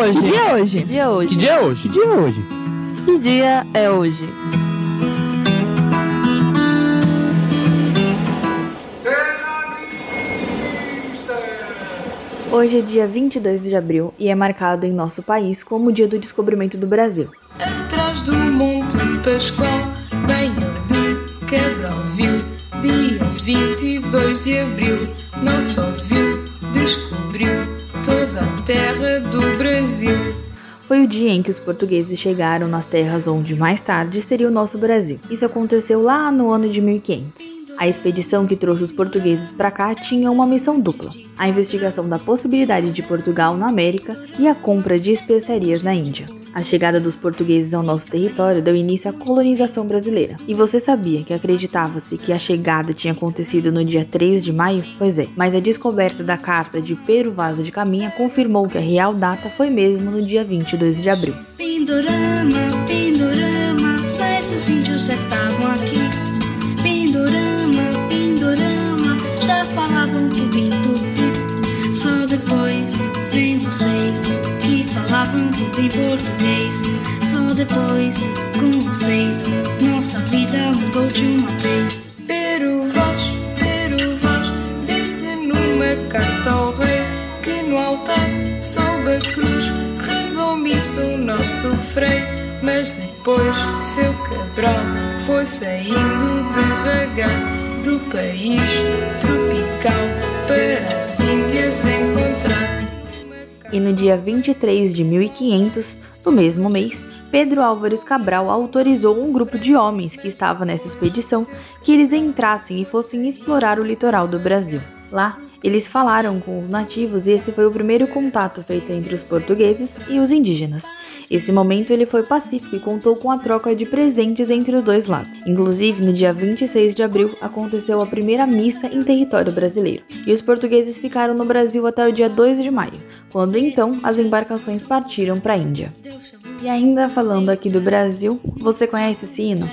hoje? Que dia é hoje? Que dia é hoje? Que dia é hoje? Que dia é hoje? Que dia é hoje? Hoje é dia 22 de abril e é marcado em nosso país como o dia do descobrimento do Brasil. Atrás do Monte Pascoal, bem de Cabral viu, dia 22 de abril, não só viu, descobriu toda a terra do Brasil. Foi o dia em que os portugueses chegaram nas terras onde mais tarde seria o nosso Brasil. Isso aconteceu lá no ano de 1500. A expedição que trouxe os portugueses para cá tinha uma missão dupla: a investigação da possibilidade de Portugal na América e a compra de especiarias na Índia. A chegada dos portugueses ao nosso território deu início à colonização brasileira. E você sabia que acreditava-se que a chegada tinha acontecido no dia 3 de maio? Pois é, mas a descoberta da carta de Pero Vaz de Caminha confirmou que a real data foi mesmo no dia 22 de abril. Pindorama, Pindorama, mas os índios já estavam aqui. Tudo em português. Só depois com vocês nossa vida mudou de uma vez. Pero Vaz, Pero Vaz, disse numa carta ao rei que no altar, sob a cruz, rezou o nosso frei. Mas depois seu Cabral foi saindo devagar do país tropical para as Índias encontrar. E no dia 23 de 1500, no mesmo mês, Pedro Álvares Cabral autorizou um grupo de homens que estava nessa expedição que eles entrassem e fossem explorar o litoral do Brasil. Lá, eles falaram com os nativos e esse foi o primeiro contato feito entre os portugueses e os indígenas. Esse momento ele foi pacífico e contou com a troca de presentes entre os dois lados. Inclusive, no dia 26 de abril aconteceu a primeira missa em território brasileiro. E os portugueses ficaram no Brasil até o dia 2 de maio, quando então as embarcações partiram para a Índia. E ainda falando aqui do Brasil, você conhece esse hino?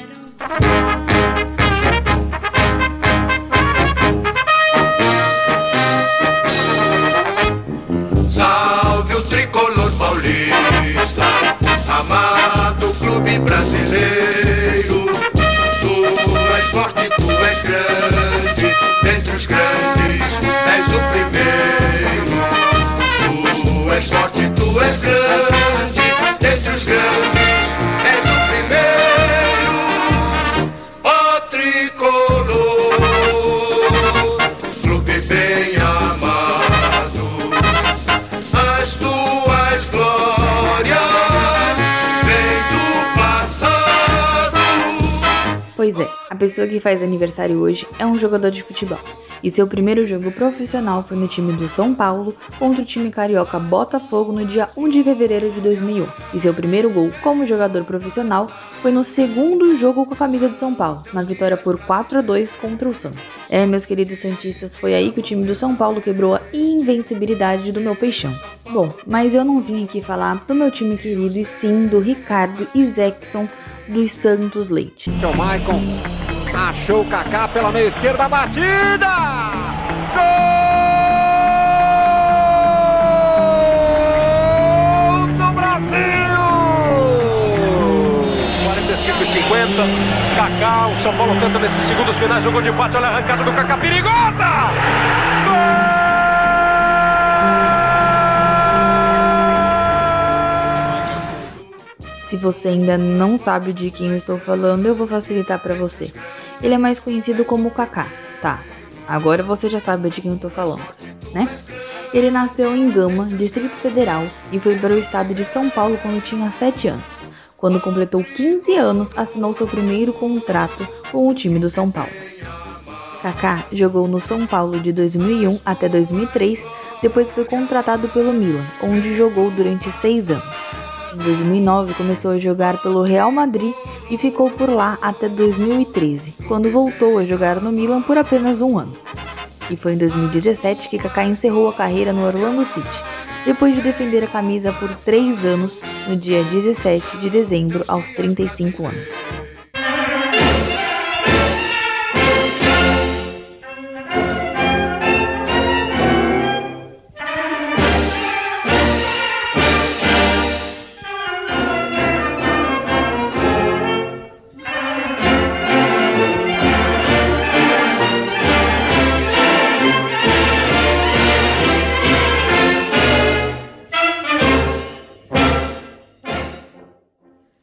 Pessoa que faz aniversário hoje é um jogador de futebol. E seu primeiro jogo profissional foi no time do São Paulo contra o time carioca Botafogo no dia 1 de fevereiro de 2001. E seu primeiro gol como jogador profissional foi no segundo jogo com a camisa do São Paulo, na vitória por 4 a 2 contra o Santos. É, meus queridos santistas, foi aí que o time do São Paulo quebrou a invencibilidade do meu peixão. Bom, mas eu não vim aqui falar do meu time querido e sim do Ricardo Isaacson dos Santos Leite. Então, Maicon achou o Kaká pela meia esquerda, batida! Gol do Brasil! 45 e 50. Kaká, o São Paulo tenta nesses segundos finais, jogou de empate, olha a arrancada do Kaká, perigosa! Se você ainda não sabe de quem eu estou falando, eu vou facilitar para você. Ele é mais conhecido como Kaká, tá? Agora você já sabe de quem eu estou falando, né? Ele nasceu em Gama, Distrito Federal, e foi para o estado de São Paulo quando tinha 7 anos. Quando completou 15 anos, assinou seu primeiro contrato com o time do São Paulo. Kaká jogou no São Paulo de 2001 até 2003, depois foi contratado pelo Milan, onde jogou durante 6 anos. Em 2009 começou a jogar pelo Real Madrid e ficou por lá até 2013, quando voltou a jogar no Milan por apenas um ano. E foi em 2017 que Kaká encerrou a carreira no Orlando City, depois de defender a camisa por três anos no dia 17 de dezembro aos 35 anos.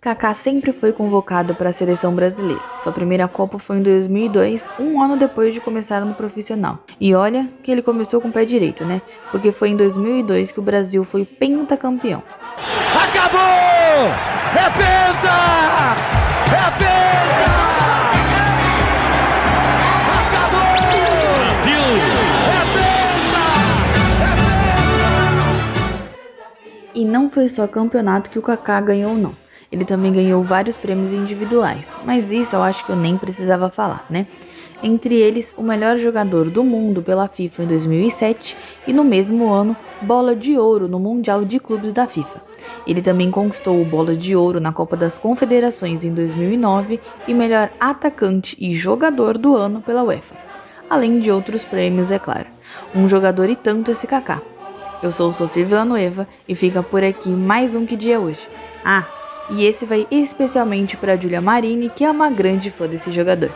Kaká sempre foi convocado para a seleção brasileira. Sua primeira Copa foi em 2002, um ano depois de começar no profissional. E olha que ele começou com o pé direito, né? Porque foi em 2002 que o Brasil foi pentacampeão. Acabou! É penta! É penta! Acabou! Brasil! E não foi só campeonato que o Kaká ganhou, não. Ele também ganhou vários prêmios individuais, mas isso eu acho que eu nem precisava falar, né? Entre eles, o melhor jogador do mundo pela FIFA em 2007 e no mesmo ano, bola de ouro no Mundial de Clubes da FIFA. Ele também conquistou o bola de ouro na Copa das Confederações em 2009 e melhor atacante e jogador do ano pela UEFA. Além de outros prêmios, é claro. Um jogador e tanto esse Kaká. Eu sou Sofia Villanueva e fica por aqui mais um Que Dia Hoje. Ah, e esse vai especialmente para Julia Marini, que é uma grande fã desse jogador.